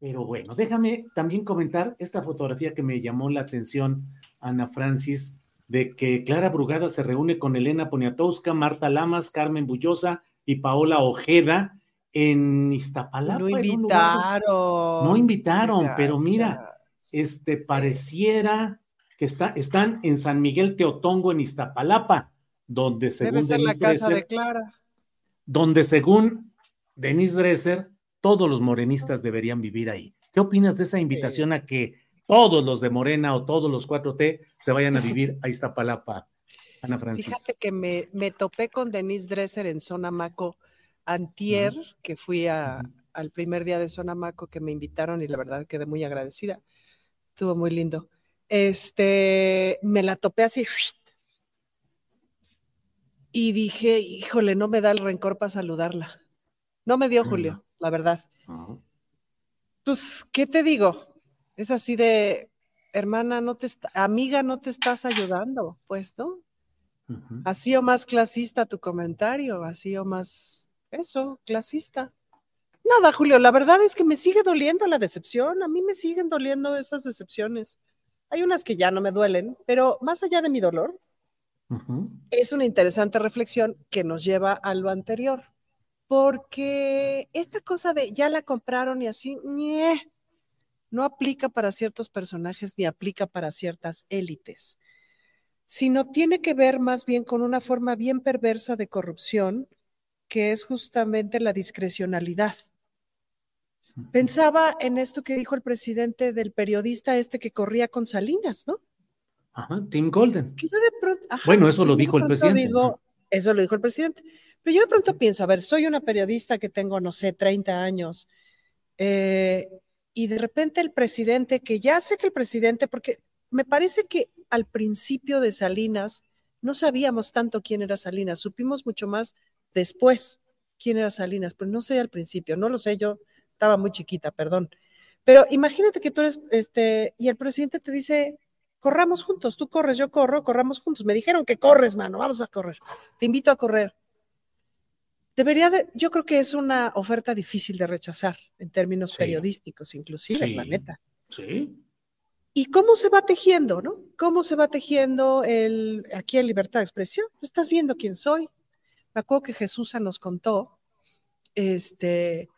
Pero bueno, déjame también comentar esta fotografía que me llamó la atención, Ana Francis, de que Clara Brugada se reúne con Elena Poniatowska, Marta Lamas, Carmen Bullosa y Paola Ojeda en Iztapalapa. No lugar- invitaron. No invitaron, Mira, pero mira, ya. este pareciera que está, están en San Miguel Teotongo, en Iztapalapa, donde según Debe ser la Denise casa Dresser- de Clara. donde según Denise Dresser, todos los morenistas deberían vivir ahí. ¿Qué opinas de esa invitación a que todos los de Morena o todos los 4T se vayan a vivir a Iztapalapa, Ana Francis? Fíjate que me, me topé con Denise Dresser en Sonamaco antier, que fui a- al primer día de Sonamaco que me invitaron y la verdad quedé muy agradecida. Estuvo muy lindo. Este, me la topé así y dije, híjole, no me da el rencor para saludarla. No me dio, Julio, la verdad. Ajá. Pues, ¿qué te digo? Es así de, hermana, no te está- amiga, no te estás ayudando, pues, ¿no? Así o más clasista tu comentario, así o más eso, clasista. Nada, Julio, la verdad es que me sigue doliendo la decepción, a mí me siguen doliendo esas decepciones. Hay unas que ya no me duelen, pero más allá de mi dolor, es una interesante reflexión que nos lleva a lo anterior, porque esta cosa de ya la compraron y así, no aplica para ciertos personajes ni aplica para ciertas élites, sino tiene que ver más bien con una forma bien perversa de corrupción, que es justamente la discrecionalidad. Pensaba en esto que dijo el presidente del periodista este que corría con Salinas, ¿no? Ajá, Tim Golden. Que yo de pronto, ajá, Bueno, eso lo dijo el presidente. digo, eso lo dijo el presidente. Pero yo de pronto pienso, a ver, soy una periodista que tengo, no sé, 30 años, eh, y de repente el presidente, que ya sé que el presidente, porque me parece que al principio de Salinas no sabíamos tanto quién era Salinas, supimos mucho más después quién era Salinas, pero no sé al principio, no lo sé, yo estaba muy chiquita, perdón. Pero imagínate que tú eres, este, y el presidente te dice, corramos juntos, tú corres, yo corro, corramos juntos. Me dijeron que corres, mano, vamos a correr. Te invito a correr. Debería de, yo creo que es una oferta difícil de rechazar en términos Sí. periodísticos, inclusive, Sí. la neta. Sí. ¿Y cómo se va tejiendo, no? ¿Cómo se va tejiendo el, aquí en libertad de expresión? Pues estás viendo quién soy. Me acuerdo que Jesús nos contó, este,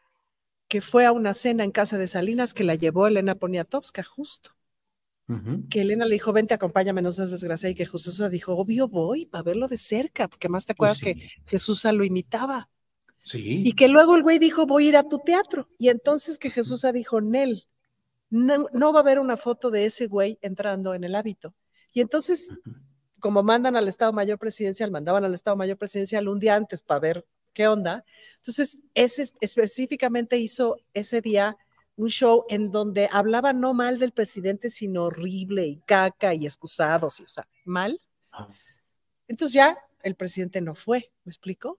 que fue a una cena en casa de Salinas que la llevó Elena Poniatowska, justo. Que Elena le dijo, vente, acompáñame, no seas desgraciada. Y que Jesús dijo, obvio voy, para verlo de cerca, porque más te Pues acuerdas que. Jesús lo imitaba. Sí. Y que luego el güey dijo, voy a ir a tu teatro. Y entonces que Jesús dijo, Nel, no, no va a haber una foto de ese güey entrando en el hábito. Y entonces, como mandan al Estado Mayor Presidencial, mandaban al Estado Mayor Presidencial un día antes para ver qué onda. Entonces, ese específicamente hizo ese día un show en donde hablaba no mal del presidente, sino horrible y caca y excusados, y, o sea, mal. Ah. Entonces ya el presidente no fue, ¿me explico?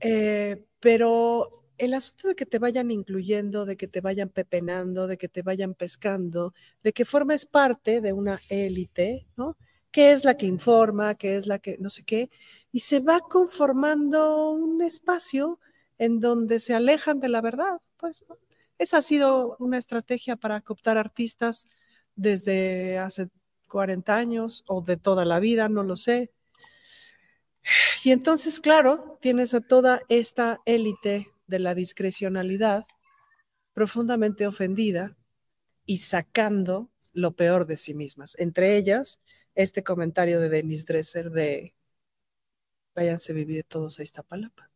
Eh, pero el asunto de que te vayan incluyendo, de que te vayan pepenando, de que te vayan pescando, de que formes parte de una élite, ¿no? Que es la que informa, que es la que no sé qué, y se va conformando un espacio en donde se alejan de la verdad, pues, ¿no? Esa ha sido una estrategia para cooptar artistas desde hace 40 años o de toda la vida, no lo sé. Y entonces, claro, tienes a toda esta élite de la discrecionalidad profundamente ofendida y sacando lo peor de sí mismas. Entre ellas, este comentario de Denis Dresser de váyanse a vivir todos a Iztapalapa.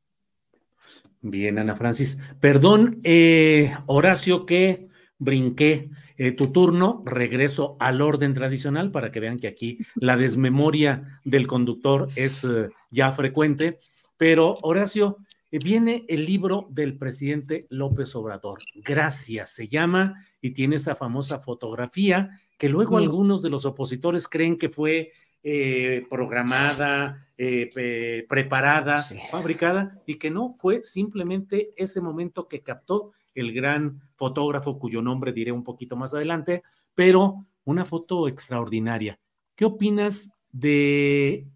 Bien, Ana Francis. Perdón, eh, Horacio, que brinqué eh, tu turno, regreso al orden tradicional para que vean que aquí la desmemoria del conductor es eh, ya frecuente. Pero, Horacio, viene el libro del presidente López Obrador. Gracias, se llama, y tiene esa famosa fotografía que luego algunos de los opositores creen que fue eh, programada, eh, preparada, fabricada, y que no, fue simplemente ese momento que captó el gran fotógrafo cuyo nombre diré un poquito más adelante, pero una foto extraordinaria. ¿Qué opinas de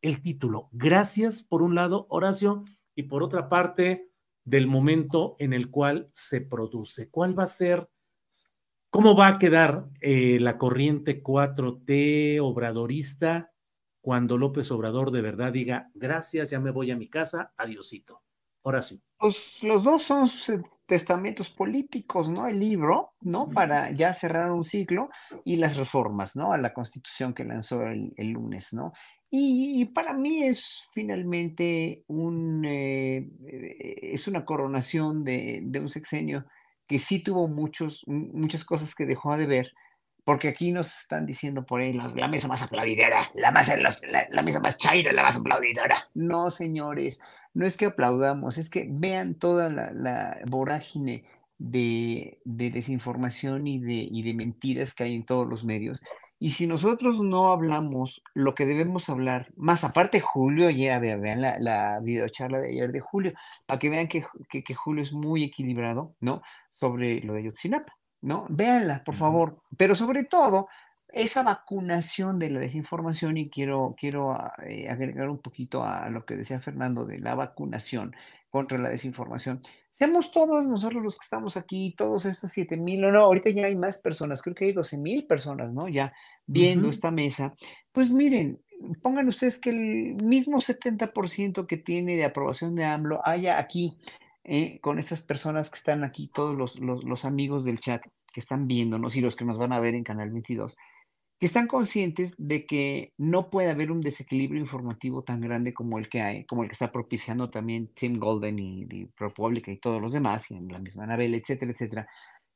el título? Gracias, por un lado, Horacio, y por otra parte, del momento en el cual se produce. ¿Cuál va a ser ¿Cómo va a quedar eh, la corriente 4T obradorista cuando López Obrador de verdad diga, gracias, ya me voy a mi casa, adiosito? Ahora sí. Pues los dos son testamentos políticos, ¿no? El libro, ¿no? Para ya cerrar un ciclo y las reformas, ¿no? A la constitución que lanzó el, lunes, ¿no? Y, para mí es finalmente un, eh, eh, es una coronación de, de un sexenio que sí tuvo muchos, muchas cosas que dejó de ver, porque aquí nos están diciendo por ahí la mesa más aplaudidora, la, la, mesa más chaira, la más aplaudidora. No, señores, no es que aplaudamos, es que vean toda la, vorágine de, desinformación y de, y de mentiras que hay en todos los medios. Y si nosotros no hablamos lo que debemos hablar, más aparte Julio, ya vean, la, la videocharla de ayer de Julio, para que vean que, que, que Julio es muy equilibrado, ¿no? sobre lo de Yotzinapa, ¿no? Véanla, por favor. Pero sobre todo, esa vacunación de la desinformación, y quiero, quiero ah, eh, agregar un poquito a lo que decía Fernando de la vacunación contra la desinformación. Seamos todos nosotros los que estamos aquí, todos estos 7 mil, o no, ahorita ya hay más personas, creo que hay 12 mil personas, ¿no? Ya viendo esta mesa. Pues miren, pongan ustedes que el mismo 70% que tiene de aprobación de AMLO haya aquí eh, con estas personas que están aquí, todos los, los, amigos del chat que están viéndonos y los que nos van a ver en Canal 22, que están conscientes de que no puede haber un desequilibrio informativo tan grande como el que hay, como el que está propiciando también Tim Golden y, y ProPublica y todos los demás, y en la misma Anabel, etcétera, etcétera,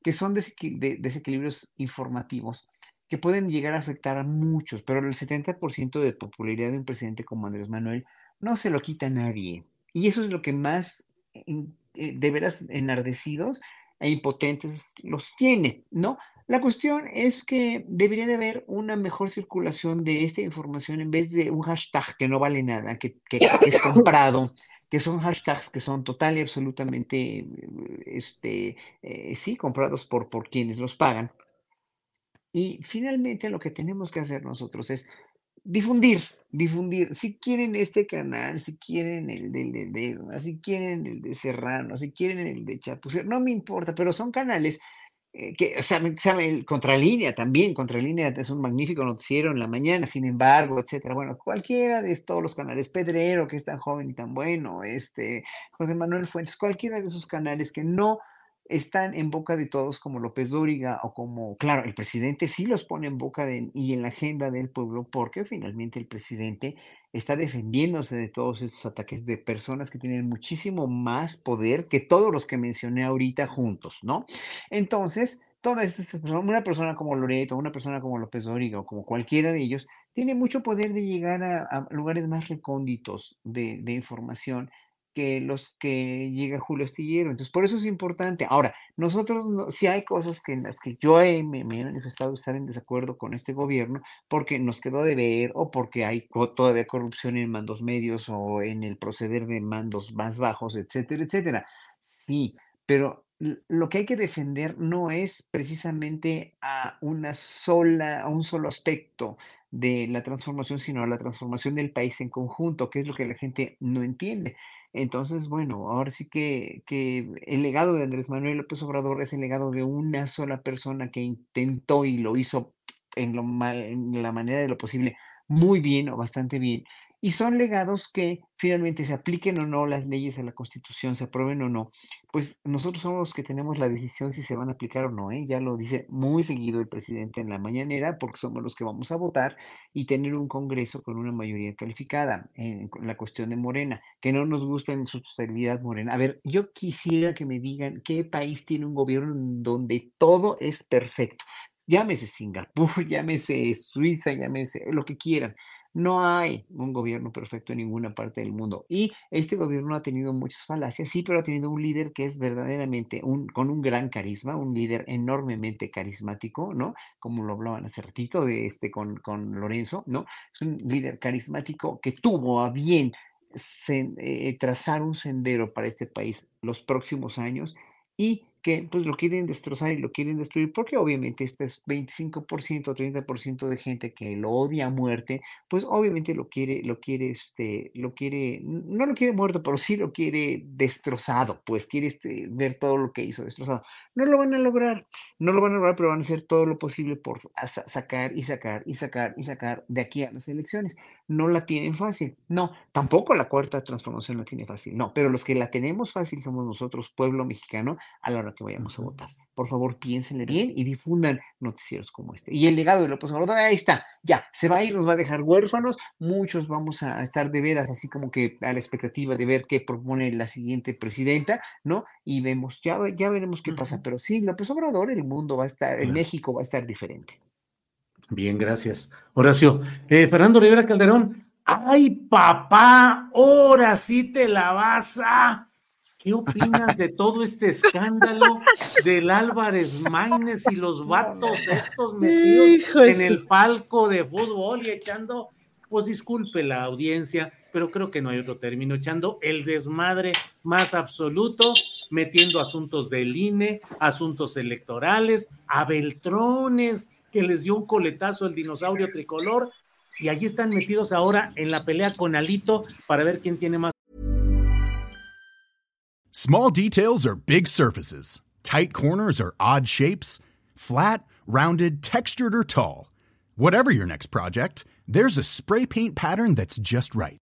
que son desequilibrios informativos que pueden llegar a afectar a muchos, pero el 70% de popularidad de un presidente como Andrés Manuel no se lo quita a nadie. Y eso es lo que más eh, de veras enardecidos e impotentes los tiene, ¿no? La cuestión es que debería de haber una mejor circulación de esta información en vez de un hashtag que no vale nada, que, es comprado, que son hashtags que son total y absolutamente, este, eh, sí, comprados por, por quienes los pagan. Y finalmente lo que tenemos que hacer nosotros es difundir, difundir. Si quieren este canal, si quieren el de, de, si quieren el de Serrano, si quieren el de Chapucer, no me importa, pero son canales eh, que saben, saben, Contralínea también, Contralínea es un magnífico noticiero en la mañana, sin embargo, etcétera. Bueno, cualquiera de todos los canales, Pedrero, que es tan joven y tan bueno, este, José Manuel Fuentes, cualquiera de esos canales que no están en boca de todos como López Dóriga o como, claro, el presidente sí los pone en boca de, y en la agenda del pueblo porque finalmente el presidente está defendiéndose de todos estos ataques de personas que tienen muchísimo más poder que todos los que mencioné ahorita juntos, ¿no? Entonces, todas estas personas, una persona como Loreto, una persona como López Dóriga o como cualquiera de ellos, tiene mucho poder de llegar a, lugares más recónditos de, de información que los que llega Julio Astillero. Entonces, por eso es importante. Ahora, nosotros, si hay cosas que en las que yo me, he manifestado estar en desacuerdo con este gobierno, porque nos quedó de ver o porque hay todavía corrupción en mandos medios o en el proceder de mandos más bajos, etcétera, etcétera. Sí, pero lo que hay que defender no es precisamente a una sola, a un solo aspecto de la transformación, sino a la transformación del país en conjunto, que es lo que la gente no entiende Entonces, bueno, ahora sí que, que el legado de Andrés Manuel López Obrador es el legado de una sola persona que intentó y lo hizo en, lo en la manera de lo posible muy bien o bastante bien y son legados que finalmente se apliquen o no las leyes a la Constitución, se aprueben o no, pues nosotros somos los que tenemos la decisión si se van a aplicar o no, ¿eh? ya lo dice muy seguido el presidente en la mañanera, porque somos los que vamos a votar y tener un Congreso con una mayoría calificada en la cuestión de Morena, que no nos gusta en su totalidad Morena. A ver, yo quisiera que me digan qué país tiene un gobierno donde todo es perfecto. Llámese Singapur, llámese Suiza, llámese lo que quieran no hay un gobierno perfecto en ninguna parte del mundo. Y este gobierno ha tenido muchas falacias, sí, pero ha tenido un líder que es verdaderamente un, con un gran carisma, un líder enormemente carismático, ¿no? Como lo hablaban hace ratito de este con, con Lorenzo, ¿no? Es un líder carismático que tuvo a bien eh, trazar un sendero para este país los próximos años y que pues lo quieren destrozar y lo quieren destruir, porque obviamente este es 25% o 30% de gente que lo odia a muerte, pues obviamente lo quiere, lo quiere, este, lo quiere, no lo quiere muerto, pero sí lo quiere destrozado, pues quiere este, ver todo lo que hizo destrozado. No lo van a lograr, no lo van a lograr, pero van a hacer todo lo posible por sacar y sacar y sacar y sacar de aquí a las elecciones. No la tienen fácil, no, tampoco la cuarta transformación la tiene fácil, no, pero los que la tenemos fácil somos nosotros, pueblo mexicano, a la hora que vayamos a votar. Por favor, piénsenle bien y difundan noticieros como este. Y el legado de López Obrador, ahí está, ya, se va a ir, nos va a dejar huérfanos, muchos vamos a estar de veras así como que a la expectativa de ver qué propone la siguiente presidenta, ¿no? Y vemos, ya, ya veremos qué pasa, pero sí, López Obrador, el mundo va a estar, el México va a estar diferente. Bien, gracias. Horacio. Eh, Fernando Rivera Calderón, ¡ay, papá! Ahora sí te la vas a ¿Qué opinas de todo este escándalo del Álvarez Maínez y los vatos estos metidos en el palco de fútbol y echando, pues disculpe la audiencia, pero creo que no hay otro término, echando el desmadre más absoluto, metiendo asuntos del INE, asuntos electorales, a Beltrones, que les dio un coletazo el dinosaurio tricolor, y allí están metidos ahora en la pelea con Alito para ver quién tiene más Small details are big surfaces. Tight corners are odd shapes. Flat, rounded, textured, or tall. Whatever your next project, there's a spray paint pattern that's just right.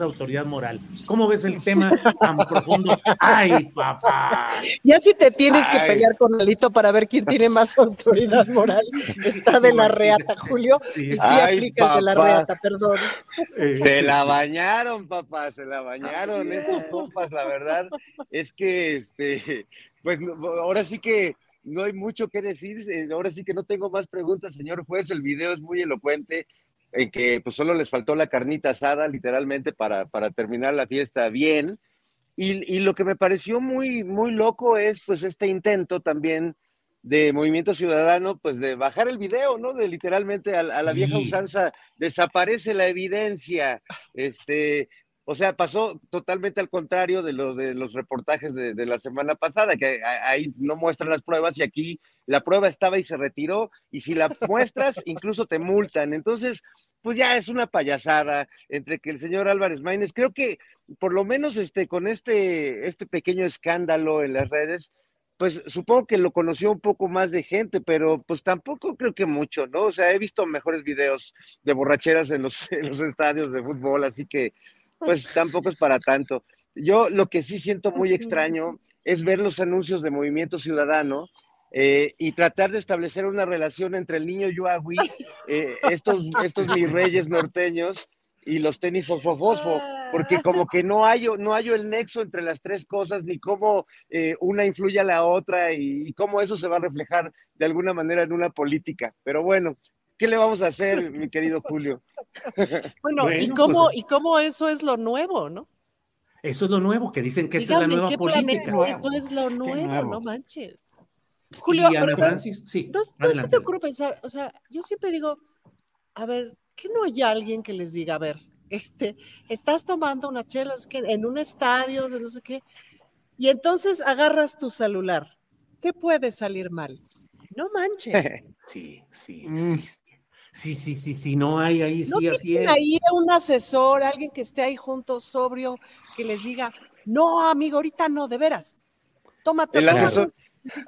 Autoridad moral. ¿Cómo ves el tema tan profundo? ¡Ay, papá! Ya si te tienes que pelear con Alito para ver quién tiene más autoridad moral. Está de la reata, Julio. Sí, sí aplica el de la reata, perdón. Eh, se la bañaron, papá, se la bañaron estos compas, la verdad. Es que, este, pues ahora sí que no hay mucho que decir. Eh, ahora sí que no tengo más preguntas, señor juez. El video es muy elocuente en que pues solo les faltó la carnita asada, literalmente, para, para terminar la fiesta bien. Y, y, lo que me pareció muy, muy loco es pues este intento también de Movimiento Ciudadano, pues de bajar el video, ¿no? De literalmente a, a la vieja usanza, desaparece la evidencia, este, o sea, pasó totalmente al contrario de lo de los reportajes de, la semana pasada, que ahí no muestran las pruebas y aquí la prueba estaba y se retiró, y si la muestras, incluso te multan. Entonces, pues ya es una payasada entre que el señor Álvarez Maínez, creo que por lo menos este, con este, este pequeño escándalo en las redes, pues supongo que lo conoció un poco más de gente, pero pues tampoco creo que mucho, ¿no? O sea, he visto mejores videos de borracheras en los, en los estadios de fútbol, así que pues tampoco es para tanto. Yo lo que sí siento muy extraño es ver los anuncios de Movimiento Ciudadano eh, y tratar de establecer una relación entre el niño Yuagui, eh, estos, estos mis reyes norteños y los tenis fosfo porque como que no hay, no hay el nexo entre las tres cosas, ni cómo eh, una influye a la otra y, cómo eso se va a reflejar de alguna manera en una política. Pero bueno, ¿qué le vamos a hacer, mi querido Julio? Bueno, ¿y, cómo, pues, y cómo eso es lo nuevo, ¿no? Eso es lo nuevo, que dicen que esta es la nueva política. Eso es lo nuevo, no manches. Julio, y Ana Francis, sí. No, no te ocurre pensar, o sea, yo siempre digo, a ver, ¿qué no hay alguien que les diga, a ver, este, estás tomando una chela que en un estadio, no sé qué, y entonces agarras tu celular. ¿Qué puede salir mal? No manches. Sí, sí, mm. sí, sí. Sí, sí, sí, no hay ahí, sí, así es. Ahí un asesor, alguien que esté ahí junto, sobrio, que les diga, no, amigo, ahorita no, de veras. Tómate. El asesor,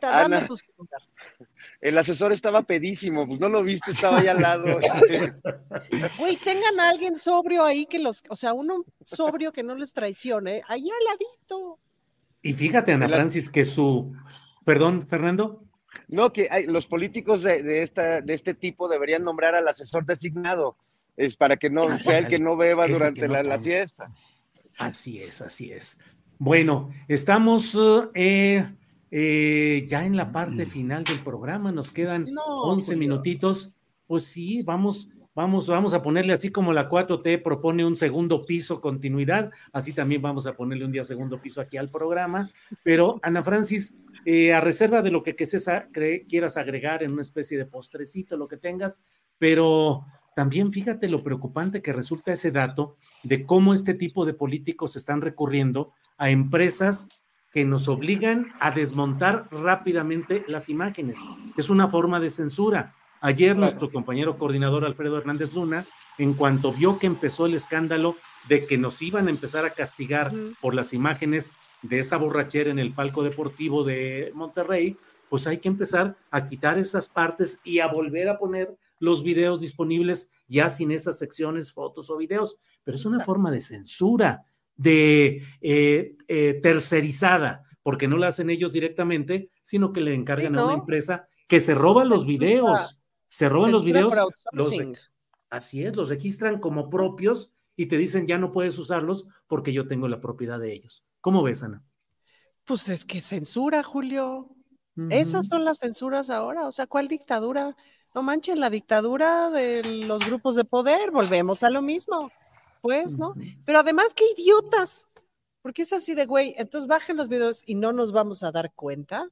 Ana, el asesor estaba pedísimo, pues no lo viste, estaba ahí al lado. Güey, tengan a alguien sobrio ahí que los, o sea, uno sobrio que no les traicione, ahí al ladito. Y fíjate, Ana Francis, que su, perdón, Fernando. No, que hay, los políticos de, esta, de este tipo deberían nombrar al asesor designado, es para que no sea el que no beba durante la, fiesta. Así es, así es. Bueno, estamos eh, eh, ya en la parte final del programa nos quedan 11 minutitos. Pues sí, vamos, vamos, vamos a ponerle así como la 4T propone un segundo piso continuidad, así también vamos a ponerle un día segundo piso aquí al programa. Pero Ana Francis, eh, a reserva de lo que, que quieras agregar en una especie de postrecito, lo que tengas, pero también fíjate lo preocupante que resulta ese dato de cómo este tipo de políticos están recurriendo a empresas que nos obligan a desmontar rápidamente las imágenes. Es una forma de censura. Ayer nuestro compañero coordinador Alfredo Hernández Luna, en cuanto vio que empezó el escándalo de que nos iban a empezar a castigar por las imágenes de esa borrachera en el palco deportivo de Monterrey, pues hay que empezar a quitar esas partes y a volver a poner los videos disponibles ya sin esas secciones, fotos o videos. Pero es una forma de censura de eh, eh, tercerizada, porque no la hacen ellos directamente, sino que le encargan a una empresa que se roba los videos, se roban los videos, así es, los registran como propios y te dicen ya no puedes usarlos porque yo tengo la propiedad de ellos. ¿Cómo ves, Ana? Pues es que censura, Julio. Esas son las censuras ahora, o sea, ¿cuál dictadura? No manchen, la dictadura de los grupos de poder, volvemos a lo mismo pues, ¿no? Pero además, qué idiotas, porque es así de, güey, entonces bajen los videos y no nos vamos a dar cuenta.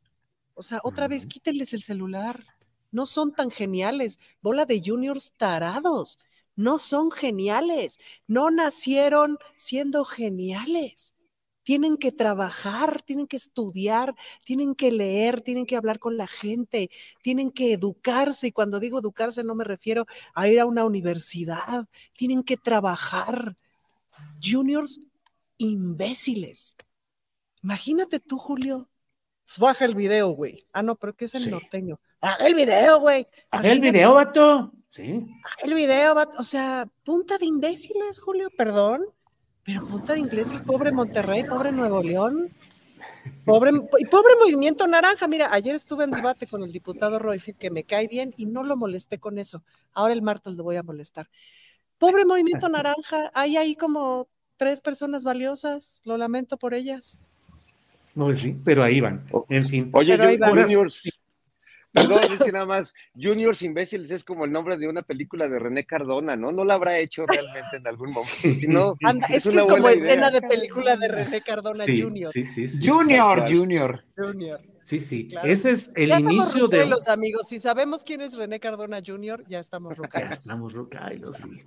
O sea, otra vez quítenles el celular. No son tan geniales. Bola de juniors tarados. No son geniales. No nacieron siendo geniales tienen que trabajar, tienen que estudiar, tienen que leer, tienen que hablar con la gente, tienen que educarse. Y cuando digo educarse no me refiero a ir a una universidad, tienen que trabajar. Juniors imbéciles. Imagínate tú, Julio. Baja el video, güey. Ah, no, pero ¿qué es el norteño? Baja el video, güey. Baja el video, vato. Sí. El video. O sea, punta de imbéciles, Julio, perdón. Pero punta de ingleses, pobre Monterrey, pobre Nuevo León, pobre, y pobre Movimiento Naranja. Mira, ayer estuve en debate con el diputado Roy Fit, que me cae bien y no lo molesté con eso. Ahora el martes lo voy a molestar. Pobre Movimiento Naranja, hay ahí como tres personas valiosas, lo lamento por ellas. No, sí, pero ahí van. En fin. Oye, yo, Perdón, es que nada más Juniors Imbéciles es como el nombre de una película de René Cardona, ¿no? No la habrá hecho realmente en algún momento. es, que es como escena de película de René Cardona Junior. Sí, sí, sí, Junior, Junior. Junior. Sí, sí. Ese es el inicio de. los amigos, si sabemos quién es René Cardona Junior, ya estamos rucailos. Ya estamos rucailos, sí.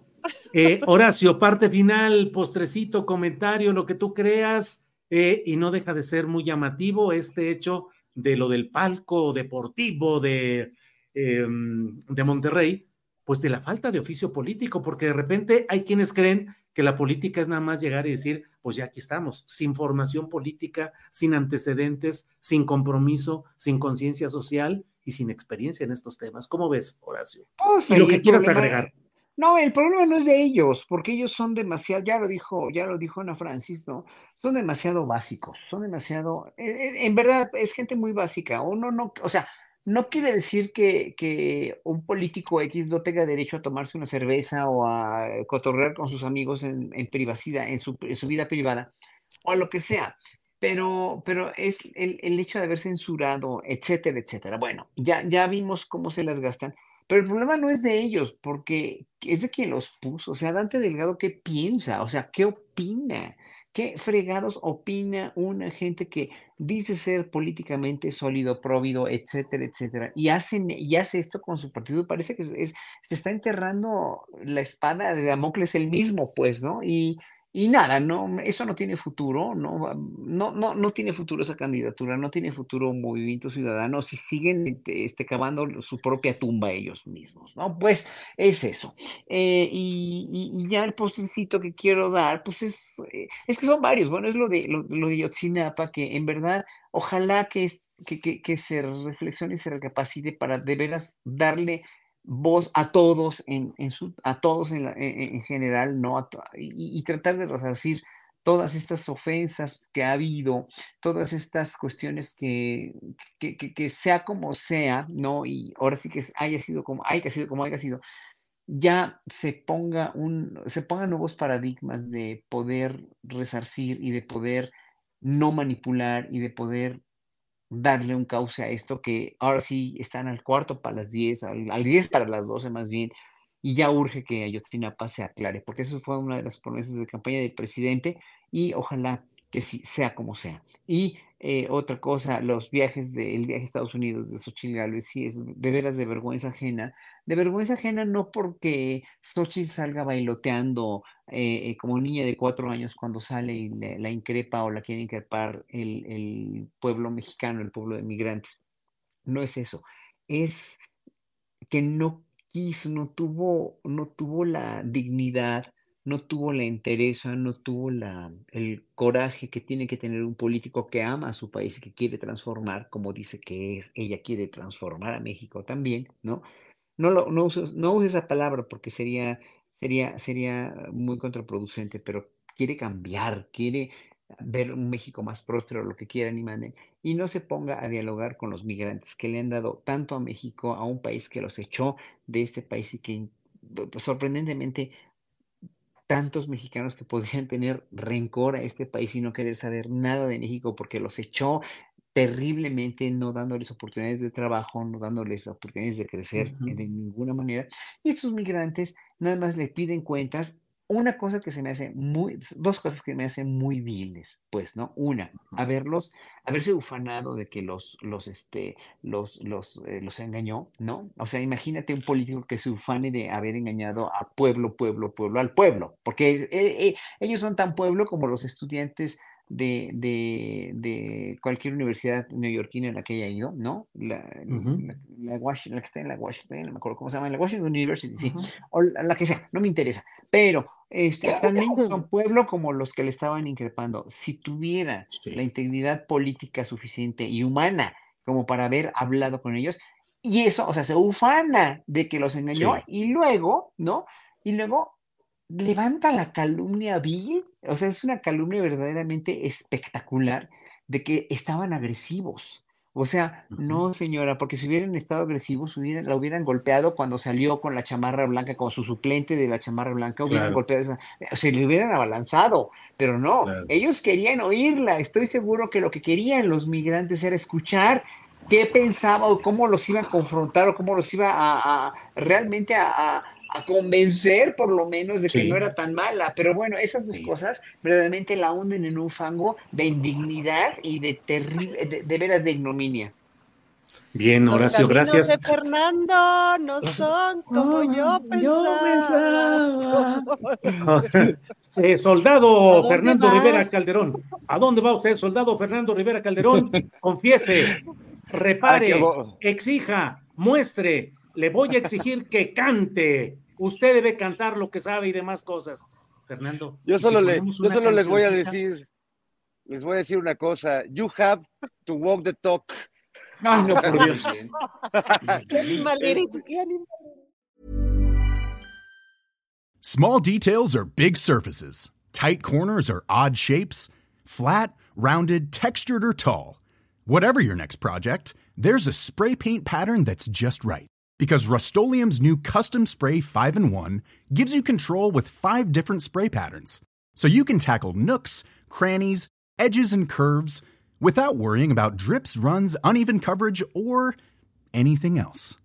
Eh, Horacio, parte final, postrecito, comentario, lo que tú creas, eh, y no deja de ser muy llamativo este hecho de lo del palco deportivo de, em, de Monterrey, pues de la falta de oficio político, porque de repente hay quienes creen que la política es nada más llegar y decir, pues ya aquí estamos, sin formación política, sin antecedentes, sin compromiso, sin conciencia social y sin experiencia en estos temas. ¿Cómo ves, Horacio? Pues lo que quieras agregar. No, el problema no es de ellos, porque ellos son demasiado, ya lo dijo, ya lo dijo Ana Francis, ¿no? Son demasiado básicos, son demasiado, eh, eh, en verdad, es gente muy básica. Uno no, o sea, no quiere decir que, que, un político X no tenga derecho a tomarse una cerveza o a cotorrear con sus amigos en, privacidad, en su, en su, vida privada, o lo que sea. Pero, pero es el, el, hecho de haber censurado, etcétera, etcétera. Bueno, ya, ya vimos cómo se las gastan. Pero el problema no es de ellos, porque es de quien los puso. O sea, Dante Delgado, ¿qué piensa? O sea, ¿qué opina? ¿Qué fregados opina una gente que dice ser políticamente sólido, próvido, etcétera, etcétera? Y, hacen, y hace esto con su partido. Parece que se está enterrando la espada de Damocles el mismo, pues, ¿no? Y, y nada, no, eso no tiene futuro, no, no, no, no tiene futuro esa candidatura, no tiene futuro movimiento ciudadano si siguen este, este cavando su propia tumba ellos mismos, ¿no? Pues es eso. Eh, y, ya el postrecito que quiero dar, pues es, eh, es que son varios, bueno, es lo de, lo, de Yotzinapa, que en verdad, ojalá que, que, que, que se reflexione y se recapacite para de veras darle voz a todos en, su, a todos en, en, general, ¿no? y, tratar de resarcir todas estas ofensas que ha habido, todas estas cuestiones que, que, que, sea como sea, ¿no? Y ahora sí que haya sido como, haya sido como haya sido, ya se ponga un, se pongan nuevos paradigmas de poder resarcir y de poder no manipular y de poder darle un cauce a esto, que ahora sí están al cuarto para las 10, al, 10 para las 12 más bien, y ya urge que Ayotzinapa se aclare, porque eso fue una de las promesas de campaña del presidente y ojalá que sí, sea como sea. Y eh, otra cosa, los viajes del viaje a Estados Unidos de Xochitl Gálvez, sí es de veras de vergüenza ajena. De vergüenza ajena no porque Xochitl salga bailoteando eh, eh, como niña de cuatro años cuando sale y la increpa o la quiere increpar el, el pueblo mexicano, el pueblo de migrantes. No es eso. Es que no quiso, no tuvo, no tuvo la dignidad no tuvo la entereza, no tuvo la, el coraje que tiene que tener un político que ama a su país que quiere transformar, como dice que es, ella quiere transformar a México también, ¿no? No, lo, no, use, no esa palabra porque sería, sería, sería muy contraproducente, pero quiere cambiar, quiere ver un México más próspero, lo que quieran y manden, y no se ponga a dialogar con los migrantes que le han dado tanto a México, a un país que los echó de este país y que pues, sorprendentemente tantos mexicanos que podrían tener rencor a este país y no querer saber nada de México porque los echó terriblemente, no dándoles oportunidades de trabajo, no dándoles oportunidades de crecer de ninguna manera. Y estos migrantes nada más le piden cuentas una cosa que se me hace muy, dos cosas que me hacen muy viles, pues, ¿no? Una, haberlos, haberse ufanado de que los, los, este, los, los, eh, los engañó, ¿no? O sea, imagínate un político que se ufane de haber engañado a pueblo, pueblo, pueblo, al pueblo, porque eh, ellos son tan pueblo como los estudiantes de, de, de, cualquier universidad neoyorquina en la que haya ido, ¿no? La, la, Washington, la que está en la Washington, no me acuerdo cómo se llama, la Washington University, sí, o la, que sea, no me interesa, pero este, también son pueblo como los que le estaban increpando. Si tuviera la integridad política suficiente y humana como para haber hablado con ellos, y eso, o sea, se ufana de que los engañó y luego, ¿no? Y luego levanta la calumnia vil, o sea, es una calumnia verdaderamente espectacular de que estaban agresivos. O sea, no, señora, porque si hubieran estado agresivos, hubieran, la hubieran golpeado cuando salió con la chamarra blanca, con su suplente de la chamarra blanca, hubieran golpeado, se le hubieran abalanzado, pero no, ellos querían oírla. Estoy seguro que lo que querían los migrantes era escuchar qué pensaba o cómo los iba a confrontar o cómo los iba a, realmente a, a convencer por lo menos de que no era tan mala. Pero bueno, esas dos cosas verdaderamente la hunden en un fango de indignidad y de terrible, de, veras de ignominia. Bien, Horacio, gracias. de Fernando no son como yo pensaba. Eh, soldado Fernando Rivera Calderón, ¿a dónde va usted, soldado Fernando Rivera Calderón? Confiese, repare, ah, exija, muestre, le voy a exigir que cante. Usted debe cantar lo que sabe y demás cosas. Fernando. Yo solo, le, yo solo les voy a decir, les voy a decir una cosa. You have to walk the talk. Ah, Ay, no, por Dios. qué animal eres, qué animal Small details are big surfaces. Tight corners are odd shapes. Flat, rounded, textured, or tall. Whatever your next project, there's a spray paint pattern that's just right. Because Rust new Custom Spray 5 in 1 gives you control with five different spray patterns. So you can tackle nooks, crannies, edges, and curves without worrying about drips, runs, uneven coverage, or anything else.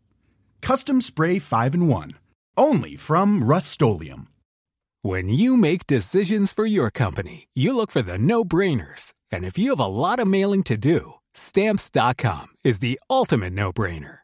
Custom Spray 5 in 1. Only from Rust When you make decisions for your company, you look for the no brainers. And if you have a lot of mailing to do, stamps.com is the ultimate no brainer.